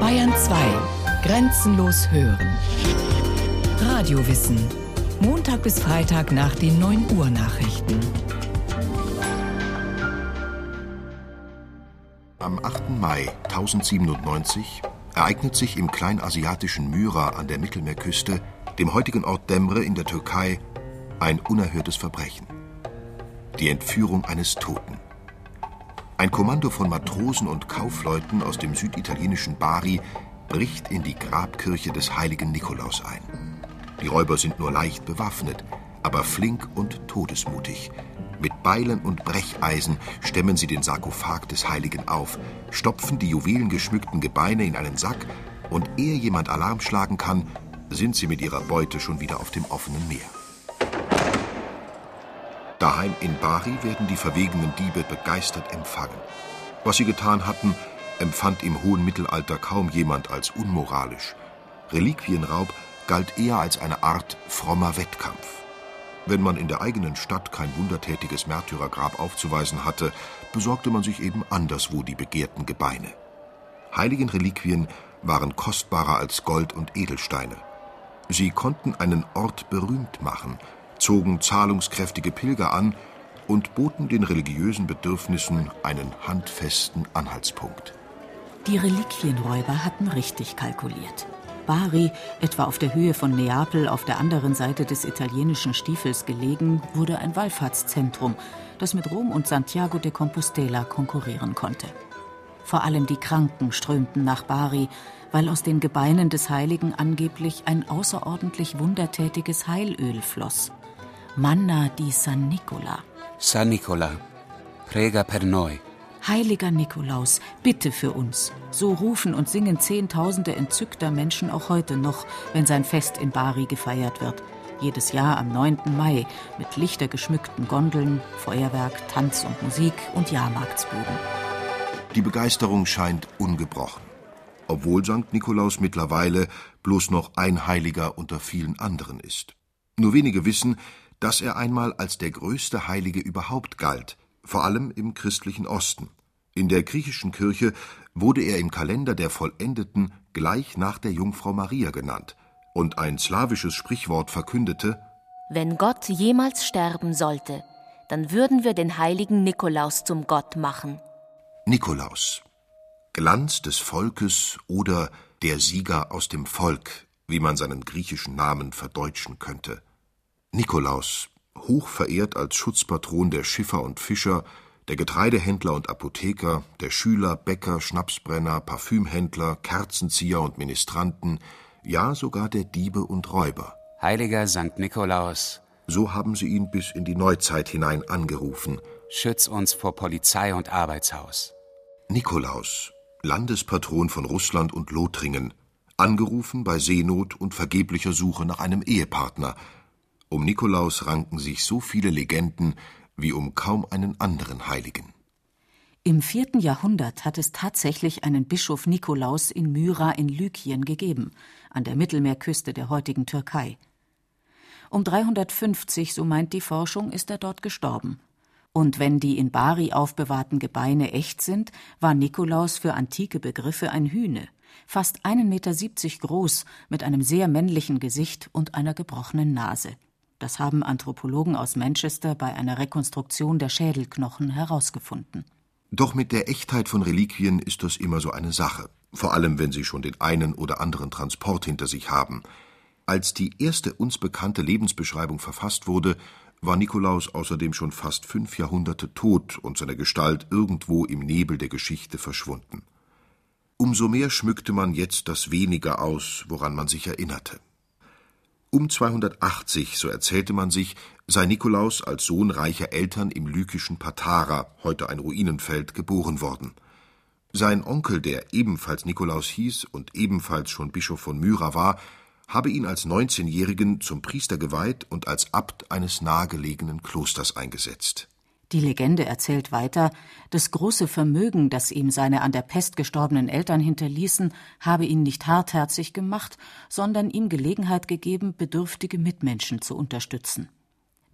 Bayern 2. Grenzenlos hören. Radiowissen. Montag bis Freitag nach den 9 Uhr Nachrichten. Am 8. Mai 1097 ereignet sich im kleinasiatischen Myra an der Mittelmeerküste, dem heutigen Ort Demre in der Türkei, ein unerhörtes Verbrechen. Die Entführung eines Toten. Ein Kommando von Matrosen und Kaufleuten aus dem süditalienischen Bari bricht in die Grabkirche des heiligen Nikolaus ein. Die Räuber sind nur leicht bewaffnet, aber flink und todesmutig. Mit Beilen und Brecheisen stemmen sie den Sarkophag des Heiligen auf, stopfen die juwelengeschmückten Gebeine in einen Sack und ehe jemand Alarm schlagen kann, sind sie mit ihrer Beute schon wieder auf dem offenen Meer. Daheim in Bari werden die verwegenen Diebe begeistert empfangen. Was sie getan hatten, empfand im hohen Mittelalter kaum jemand als unmoralisch. Reliquienraub galt eher als eine Art frommer Wettkampf. Wenn man in der eigenen Stadt kein wundertätiges Märtyrergrab aufzuweisen hatte, besorgte man sich eben anderswo die begehrten Gebeine. Heiligen Reliquien waren kostbarer als Gold und Edelsteine. Sie konnten einen Ort berühmt machen, zogen zahlungskräftige Pilger an und boten den religiösen Bedürfnissen einen handfesten Anhaltspunkt. Die Reliquienräuber hatten richtig kalkuliert. Bari, etwa auf der Höhe von Neapel auf der anderen Seite des italienischen Stiefels gelegen, wurde ein Wallfahrtszentrum, das mit Rom und Santiago de Compostela konkurrieren konnte. Vor allem die Kranken strömten nach Bari, weil aus den Gebeinen des Heiligen angeblich ein außerordentlich wundertätiges Heilöl floss. Manna di San Nicola. San Nicola, prega per noi. Heiliger Nikolaus, bitte für uns. So rufen und singen Zehntausende entzückter Menschen auch heute noch, wenn sein Fest in Bari gefeiert wird. Jedes Jahr am 9. Mai mit lichtergeschmückten Gondeln, Feuerwerk, Tanz und Musik und Jahrmarktsbuden. Die Begeisterung scheint ungebrochen, obwohl St. Nikolaus mittlerweile bloß noch ein Heiliger unter vielen anderen ist. Nur wenige wissen, dass er einmal als der größte Heilige überhaupt galt, vor allem im christlichen Osten. In der griechischen Kirche wurde er im Kalender der Vollendeten gleich nach der Jungfrau Maria genannt, und ein slawisches Sprichwort verkündete Wenn Gott jemals sterben sollte, dann würden wir den heiligen Nikolaus zum Gott machen. Nikolaus, Glanz des Volkes oder der Sieger aus dem Volk, wie man seinen griechischen Namen verdeutschen könnte. Nikolaus, hoch verehrt als Schutzpatron der Schiffer und Fischer, der Getreidehändler und Apotheker, der Schüler, Bäcker, Schnapsbrenner, Parfümhändler, Kerzenzieher und Ministranten, ja sogar der Diebe und Räuber. Heiliger Sankt Nikolaus, So haben sie ihn bis in die Neuzeit hinein angerufen. schütz uns vor Polizei und Arbeitshaus. Nikolaus, Landespatron von Russland und Lothringen, angerufen bei Seenot und vergeblicher Suche nach einem Ehepartner. Um Nikolaus ranken sich so viele Legenden wie um kaum einen anderen Heiligen. Im vierten Jahrhundert hat es tatsächlich einen Bischof Nikolaus in Myra in Lykien gegeben, an der Mittelmeerküste der heutigen Türkei. Um 350, so meint die Forschung, ist er dort gestorben. Und wenn die in Bari aufbewahrten Gebeine echt sind, war Nikolaus für antike Begriffe ein Hühne, fast 1,70 Meter groß, mit einem sehr männlichen Gesicht und einer gebrochenen Nase. Das haben Anthropologen aus Manchester bei einer Rekonstruktion der Schädelknochen herausgefunden. Doch mit der Echtheit von Reliquien ist das immer so eine Sache, vor allem wenn sie schon den einen oder anderen Transport hinter sich haben. Als die erste uns bekannte Lebensbeschreibung verfasst wurde, war Nikolaus außerdem schon fast fünf Jahrhunderte tot und seine Gestalt irgendwo im Nebel der Geschichte verschwunden. Umso mehr schmückte man jetzt das Wenige aus, woran man sich erinnerte. Um 280, so erzählte man sich, sei Nikolaus als Sohn reicher Eltern im lykischen Patara, heute ein Ruinenfeld, geboren worden. Sein Onkel, der ebenfalls Nikolaus hieß und ebenfalls schon Bischof von Myra war, habe ihn als 19-Jährigen zum Priester geweiht und als Abt eines nahegelegenen Klosters eingesetzt. Die Legende erzählt weiter, das große Vermögen, das ihm seine an der Pest gestorbenen Eltern hinterließen, habe ihn nicht hartherzig gemacht, sondern ihm Gelegenheit gegeben, bedürftige Mitmenschen zu unterstützen.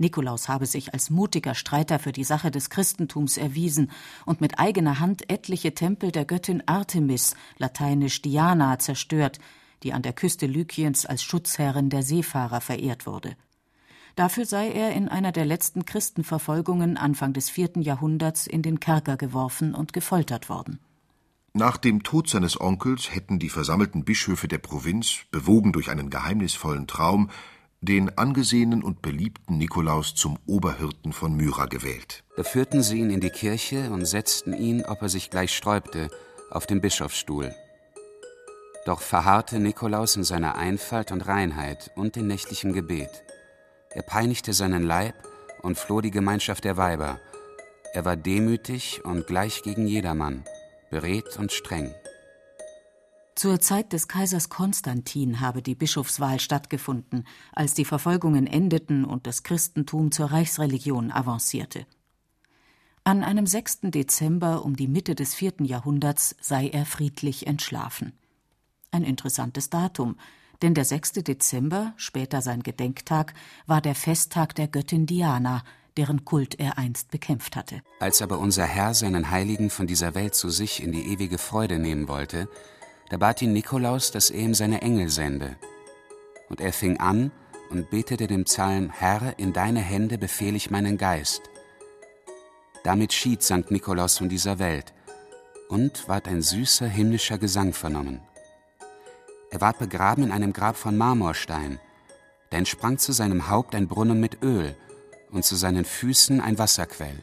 Nikolaus habe sich als mutiger Streiter für die Sache des Christentums erwiesen und mit eigener Hand etliche Tempel der Göttin Artemis, lateinisch Diana, zerstört, die an der Küste Lykiens als Schutzherrin der Seefahrer verehrt wurde. Dafür sei er in einer der letzten Christenverfolgungen Anfang des vierten Jahrhunderts in den Kerker geworfen und gefoltert worden. Nach dem Tod seines Onkels hätten die versammelten Bischöfe der Provinz, bewogen durch einen geheimnisvollen Traum, den angesehenen und beliebten Nikolaus zum Oberhirten von Myra gewählt. Da führten sie ihn in die Kirche und setzten ihn, ob er sich gleich sträubte, auf den Bischofsstuhl. Doch verharrte Nikolaus in seiner Einfalt und Reinheit und in nächtlichem Gebet. Er peinigte seinen Leib und floh die Gemeinschaft der Weiber. Er war demütig und gleich gegen jedermann, beredt und streng. Zur Zeit des Kaisers Konstantin habe die Bischofswahl stattgefunden, als die Verfolgungen endeten und das Christentum zur Reichsreligion avancierte. An einem 6. Dezember um die Mitte des vierten Jahrhunderts sei er friedlich entschlafen. Ein interessantes Datum, denn der 6. Dezember, später sein Gedenktag, war der Festtag der Göttin Diana, deren Kult er einst bekämpft hatte. Als aber unser Herr seinen Heiligen von dieser Welt zu sich in die ewige Freude nehmen wollte, da bat ihn Nikolaus, dass er ihm seine Engel sende. Und er fing an und betete dem Psalm, Herr, in deine Hände befehle ich meinen Geist. Damit schied Sankt Nikolaus von dieser Welt und ward ein süßer himmlischer Gesang vernommen. Er ward begraben in einem Grab von Marmorstein, da entsprang zu seinem Haupt ein Brunnen mit Öl und zu seinen Füßen ein Wasserquell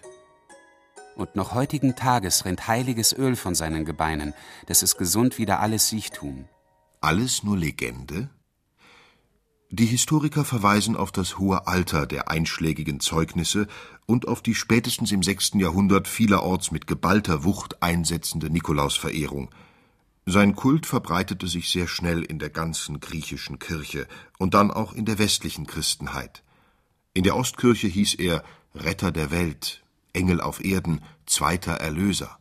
und noch heutigen Tages rinnt heiliges Öl von seinen Gebeinen, dass es gesund wieder alles Siechtum. Alles nur Legende? Die Historiker verweisen auf das hohe Alter der einschlägigen Zeugnisse und auf die spätestens im sechsten Jahrhundert vielerorts mit geballter Wucht einsetzende Nikolausverehrung. Sein Kult verbreitete sich sehr schnell in der ganzen griechischen Kirche und dann auch in der westlichen Christenheit. In der Ostkirche hieß er Retter der Welt, Engel auf Erden, zweiter Erlöser.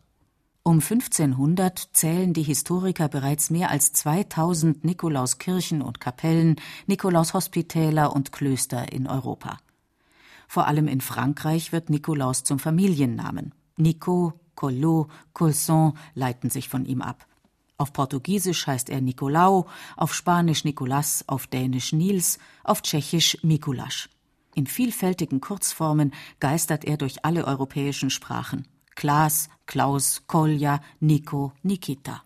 Um 1500 zählen die Historiker bereits mehr als 2000 Nikolauskirchen und Kapellen, Nikolaushospitäler und Klöster in Europa. Vor allem in Frankreich wird Nikolaus zum Familiennamen. Nico, Collot, Colson leiten sich von ihm ab. Auf Portugiesisch heißt er Nicolau, auf Spanisch Nicolas, auf Dänisch Nils, auf Tschechisch Mikulasch. In vielfältigen Kurzformen geistert er durch alle europäischen Sprachen. Klaas, Klaus, Kolja, Nico, Nikita.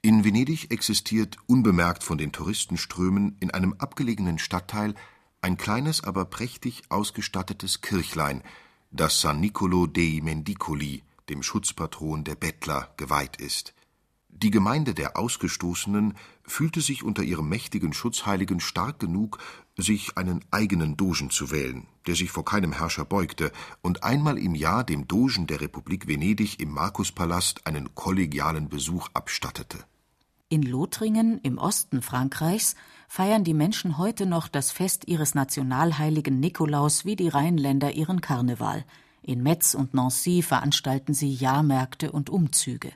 In Venedig existiert, unbemerkt von den Touristenströmen, in einem abgelegenen Stadtteil ein kleines, aber prächtig ausgestattetes Kirchlein, das San Nicolo dei Mendicoli, dem Schutzpatron der Bettler, geweiht ist. Die Gemeinde der Ausgestoßenen fühlte sich unter ihrem mächtigen Schutzheiligen stark genug, sich einen eigenen Dogen zu wählen, der sich vor keinem Herrscher beugte und einmal im Jahr dem Dogen der Republik Venedig im Markuspalast einen kollegialen Besuch abstattete. In Lothringen im Osten Frankreichs feiern die Menschen heute noch das Fest ihres nationalheiligen Nikolaus wie die Rheinländer ihren Karneval. In Metz und Nancy veranstalten sie Jahrmärkte und Umzüge.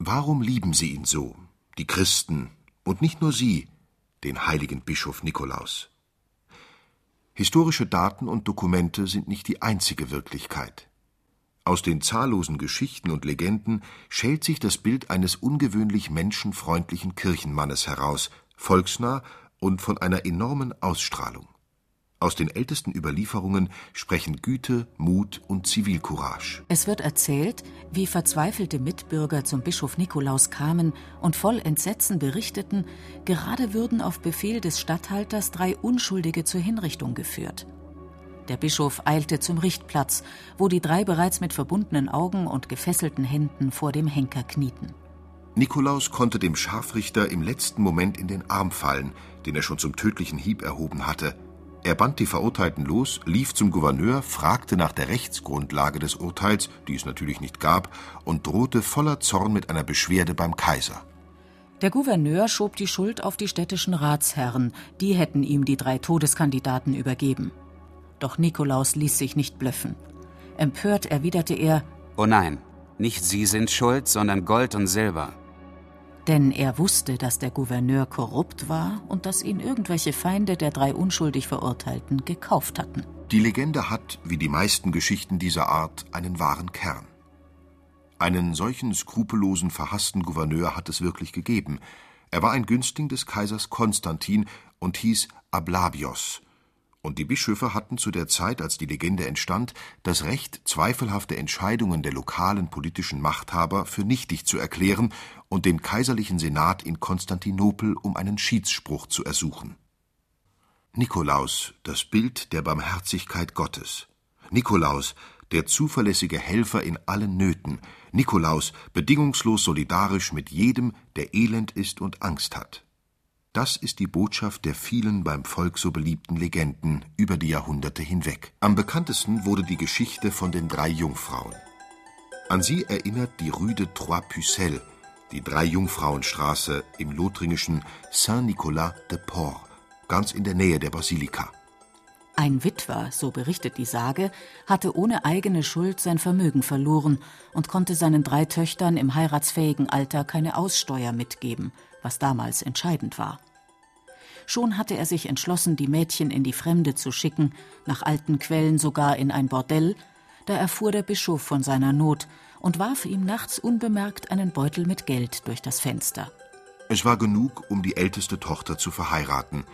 Warum lieben sie ihn so, die Christen, und nicht nur sie, den heiligen Bischof Nikolaus? Historische Daten und Dokumente sind nicht die einzige Wirklichkeit. Aus den zahllosen Geschichten und Legenden schält sich das Bild eines ungewöhnlich menschenfreundlichen Kirchenmannes heraus, volksnah und von einer enormen Ausstrahlung. Aus den ältesten Überlieferungen sprechen Güte, Mut und Zivilcourage. Es wird erzählt, wie verzweifelte Mitbürger zum Bischof Nikolaus kamen und voll Entsetzen berichteten, gerade würden auf Befehl des Statthalters drei Unschuldige zur Hinrichtung geführt. Der Bischof eilte zum Richtplatz, wo die drei bereits mit verbundenen Augen und gefesselten Händen vor dem Henker knieten. Nikolaus konnte dem Scharfrichter im letzten Moment in den Arm fallen, den er schon zum tödlichen Hieb erhoben hatte. Er band die Verurteilten los, lief zum Gouverneur, fragte nach der Rechtsgrundlage des Urteils, die es natürlich nicht gab, und drohte voller Zorn mit einer Beschwerde beim Kaiser. Der Gouverneur schob die Schuld auf die städtischen Ratsherren, die hätten ihm die drei Todeskandidaten übergeben. Doch Nikolaus ließ sich nicht blöffen. Empört erwiderte er Oh nein, nicht Sie sind schuld, sondern Gold und Silber. Denn er wusste, dass der Gouverneur korrupt war und dass ihn irgendwelche Feinde der drei unschuldig Verurteilten gekauft hatten. Die Legende hat, wie die meisten Geschichten dieser Art, einen wahren Kern. Einen solchen skrupellosen, verhassten Gouverneur hat es wirklich gegeben. Er war ein Günstling des Kaisers Konstantin und hieß Ablabios. Und die Bischöfe hatten zu der Zeit, als die Legende entstand, das Recht, zweifelhafte Entscheidungen der lokalen politischen Machthaber für nichtig zu erklären und den kaiserlichen Senat in Konstantinopel um einen Schiedsspruch zu ersuchen. Nikolaus, das Bild der Barmherzigkeit Gottes. Nikolaus, der zuverlässige Helfer in allen Nöten. Nikolaus, bedingungslos solidarisch mit jedem, der elend ist und Angst hat. Das ist die Botschaft der vielen beim Volk so beliebten Legenden über die Jahrhunderte hinweg. Am bekanntesten wurde die Geschichte von den drei Jungfrauen. An sie erinnert die Rue de Trois Pucelles, die Drei-Jungfrauen-Straße im lothringischen Saint-Nicolas de Port, ganz in der Nähe der Basilika. Ein Witwer, so berichtet die Sage, hatte ohne eigene Schuld sein Vermögen verloren und konnte seinen drei Töchtern im heiratsfähigen Alter keine Aussteuer mitgeben, was damals entscheidend war. Schon hatte er sich entschlossen, die Mädchen in die Fremde zu schicken, nach alten Quellen sogar in ein Bordell, da erfuhr der Bischof von seiner Not und warf ihm nachts unbemerkt einen Beutel mit Geld durch das Fenster. Es war genug, um die älteste Tochter zu verheiraten.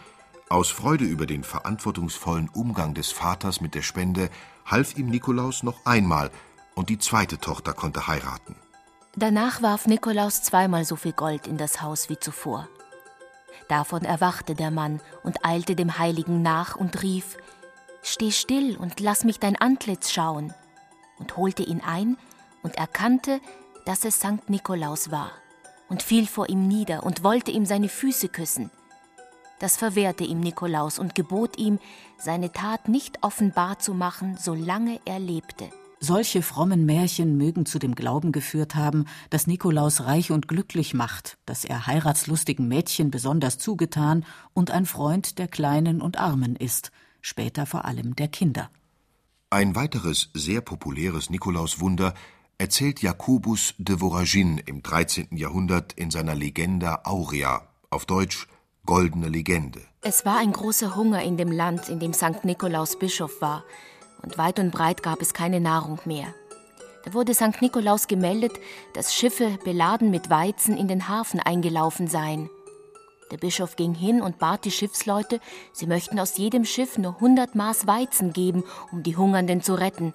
Aus Freude über den verantwortungsvollen Umgang des Vaters mit der Spende half ihm Nikolaus noch einmal, und die zweite Tochter konnte heiraten. Danach warf Nikolaus zweimal so viel Gold in das Haus wie zuvor. Davon erwachte der Mann und eilte dem Heiligen nach und rief Steh still und lass mich dein Antlitz schauen, und holte ihn ein und erkannte, dass es Sankt Nikolaus war, und fiel vor ihm nieder und wollte ihm seine Füße küssen. Das verwehrte ihm Nikolaus und gebot ihm, seine Tat nicht offenbar zu machen, solange er lebte. Solche frommen Märchen mögen zu dem Glauben geführt haben, dass Nikolaus reich und glücklich macht, dass er heiratslustigen Mädchen besonders zugetan und ein Freund der Kleinen und Armen ist, später vor allem der Kinder. Ein weiteres sehr populäres Nikolauswunder erzählt Jakobus de Voragine im 13. Jahrhundert in seiner Legenda Aurea, auf Deutsch Goldene Legende. Es war ein großer Hunger in dem Land, in dem St. Nikolaus Bischof war, und weit und breit gab es keine Nahrung mehr. Da wurde St. Nikolaus gemeldet, dass Schiffe beladen mit Weizen in den Hafen eingelaufen seien. Der Bischof ging hin und bat die Schiffsleute, sie möchten aus jedem Schiff nur 100 Maß Weizen geben, um die Hungernden zu retten.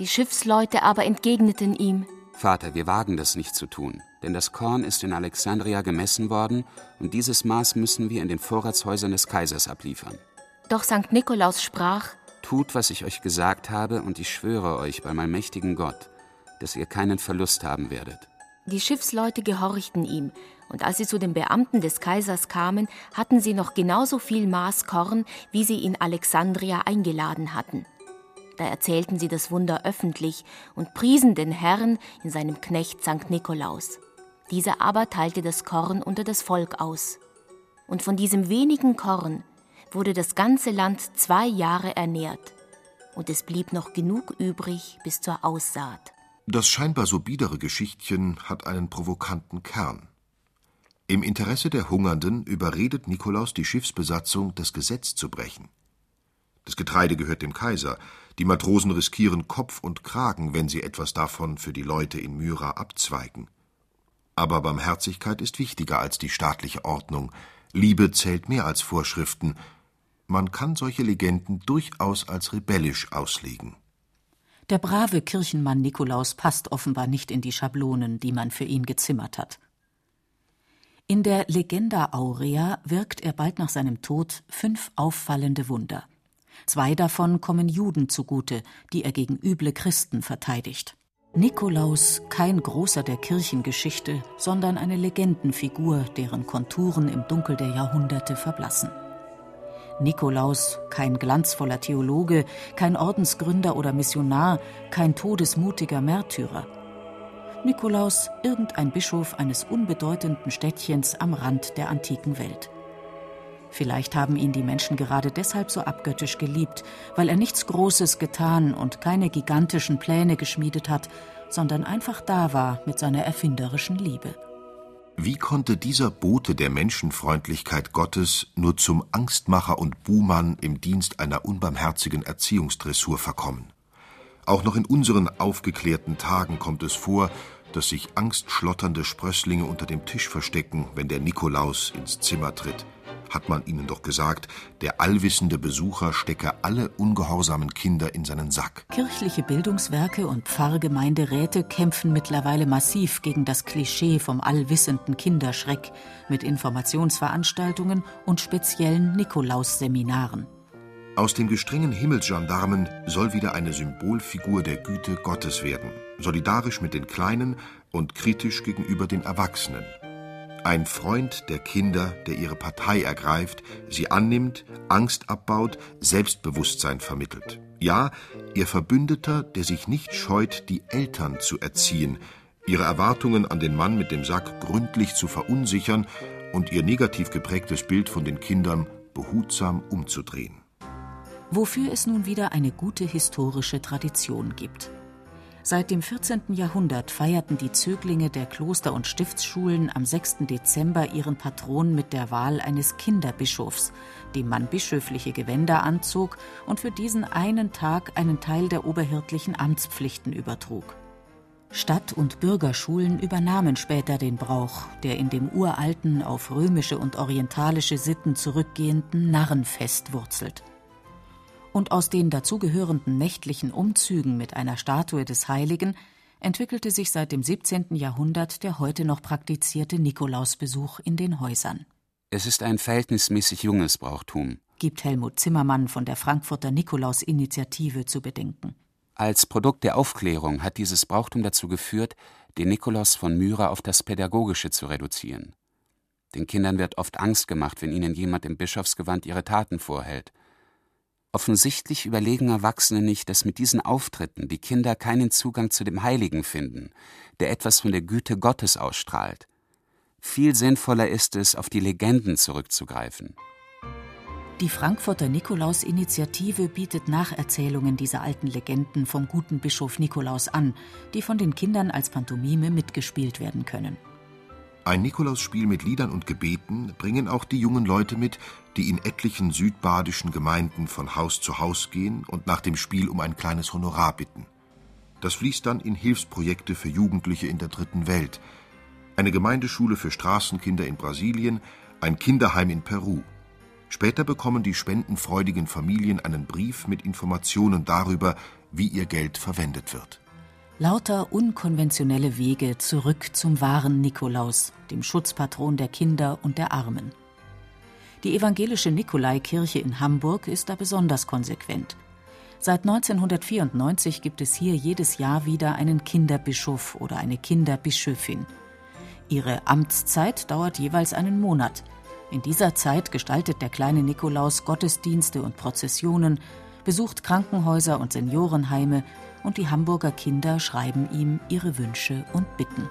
Die Schiffsleute aber entgegneten ihm: Vater, wir wagen das nicht zu tun, denn das Korn ist in Alexandria gemessen worden und dieses Maß müssen wir in den Vorratshäusern des Kaisers abliefern. Doch St. Nikolaus sprach: Tut, was ich euch gesagt habe, und ich schwöre euch bei meinem mächtigen Gott, dass ihr keinen Verlust haben werdet. Die Schiffsleute gehorchten ihm, und als sie zu den Beamten des Kaisers kamen, hatten sie noch genauso viel Maß Korn, wie sie in Alexandria eingeladen hatten. Da erzählten sie das Wunder öffentlich und priesen den Herrn in seinem Knecht St. Nikolaus. Dieser aber teilte das Korn unter das Volk aus. Und von diesem wenigen Korn wurde das ganze Land zwei Jahre ernährt, und es blieb noch genug übrig bis zur Aussaat. Das scheinbar so biedere Geschichtchen hat einen provokanten Kern. Im Interesse der Hungernden überredet Nikolaus die Schiffsbesatzung, das Gesetz zu brechen. Das Getreide gehört dem Kaiser, die Matrosen riskieren Kopf und Kragen, wenn sie etwas davon für die Leute in Myra abzweigen. Aber Barmherzigkeit ist wichtiger als die staatliche Ordnung, Liebe zählt mehr als Vorschriften, man kann solche Legenden durchaus als rebellisch auslegen. Der brave Kirchenmann Nikolaus passt offenbar nicht in die Schablonen, die man für ihn gezimmert hat. In der Legenda Aurea wirkt er bald nach seinem Tod fünf auffallende Wunder. Zwei davon kommen Juden zugute, die er gegen üble Christen verteidigt. Nikolaus kein großer der Kirchengeschichte, sondern eine Legendenfigur, deren Konturen im Dunkel der Jahrhunderte verblassen. Nikolaus, kein glanzvoller Theologe, kein Ordensgründer oder Missionar, kein todesmutiger Märtyrer. Nikolaus, irgendein Bischof eines unbedeutenden Städtchens am Rand der antiken Welt. Vielleicht haben ihn die Menschen gerade deshalb so abgöttisch geliebt, weil er nichts Großes getan und keine gigantischen Pläne geschmiedet hat, sondern einfach da war mit seiner erfinderischen Liebe. Wie konnte dieser Bote der Menschenfreundlichkeit Gottes nur zum Angstmacher und Buhmann im Dienst einer unbarmherzigen Erziehungsdressur verkommen? Auch noch in unseren aufgeklärten Tagen kommt es vor, dass sich angstschlotternde Sprösslinge unter dem Tisch verstecken, wenn der Nikolaus ins Zimmer tritt hat man ihnen doch gesagt, der allwissende Besucher stecke alle ungehorsamen Kinder in seinen Sack. Kirchliche Bildungswerke und Pfarrgemeinderäte kämpfen mittlerweile massiv gegen das Klischee vom allwissenden Kinderschreck mit Informationsveranstaltungen und speziellen Nikolausseminaren. Aus den gestrengen Himmelsgendarmen soll wieder eine Symbolfigur der Güte Gottes werden, solidarisch mit den Kleinen und kritisch gegenüber den Erwachsenen. Ein Freund der Kinder, der ihre Partei ergreift, sie annimmt, Angst abbaut, Selbstbewusstsein vermittelt. Ja, ihr Verbündeter, der sich nicht scheut, die Eltern zu erziehen, ihre Erwartungen an den Mann mit dem Sack gründlich zu verunsichern und ihr negativ geprägtes Bild von den Kindern behutsam umzudrehen. Wofür es nun wieder eine gute historische Tradition gibt. Seit dem 14. Jahrhundert feierten die Zöglinge der Kloster- und Stiftsschulen am 6. Dezember ihren Patron mit der Wahl eines Kinderbischofs, dem man bischöfliche Gewänder anzog und für diesen einen Tag einen Teil der oberhirtlichen Amtspflichten übertrug. Stadt- und Bürgerschulen übernahmen später den Brauch, der in dem uralten, auf römische und orientalische Sitten zurückgehenden Narrenfest wurzelt und aus den dazugehörenden nächtlichen Umzügen mit einer Statue des Heiligen entwickelte sich seit dem 17. Jahrhundert der heute noch praktizierte Nikolausbesuch in den Häusern. Es ist ein verhältnismäßig junges Brauchtum, gibt Helmut Zimmermann von der Frankfurter Nikolausinitiative zu bedenken. Als Produkt der Aufklärung hat dieses Brauchtum dazu geführt, den Nikolaus von Myra auf das Pädagogische zu reduzieren. Den Kindern wird oft Angst gemacht, wenn ihnen jemand im Bischofsgewand ihre Taten vorhält – Offensichtlich überlegen Erwachsene nicht, dass mit diesen Auftritten die Kinder keinen Zugang zu dem Heiligen finden, der etwas von der Güte Gottes ausstrahlt. Viel sinnvoller ist es, auf die Legenden zurückzugreifen. Die Frankfurter Nikolausinitiative bietet Nacherzählungen dieser alten Legenden vom guten Bischof Nikolaus an, die von den Kindern als Pantomime mitgespielt werden können. Ein Nikolausspiel mit Liedern und Gebeten bringen auch die jungen Leute mit, die in etlichen südbadischen Gemeinden von Haus zu Haus gehen und nach dem Spiel um ein kleines Honorar bitten. Das fließt dann in Hilfsprojekte für Jugendliche in der dritten Welt, eine Gemeindeschule für Straßenkinder in Brasilien, ein Kinderheim in Peru. Später bekommen die spendenfreudigen Familien einen Brief mit Informationen darüber, wie ihr Geld verwendet wird. Lauter unkonventionelle Wege zurück zum wahren Nikolaus, dem Schutzpatron der Kinder und der Armen. Die evangelische Nikolaikirche in Hamburg ist da besonders konsequent. Seit 1994 gibt es hier jedes Jahr wieder einen Kinderbischof oder eine Kinderbischöfin. Ihre Amtszeit dauert jeweils einen Monat. In dieser Zeit gestaltet der kleine Nikolaus Gottesdienste und Prozessionen, besucht Krankenhäuser und Seniorenheime und die Hamburger Kinder schreiben ihm ihre Wünsche und Bitten.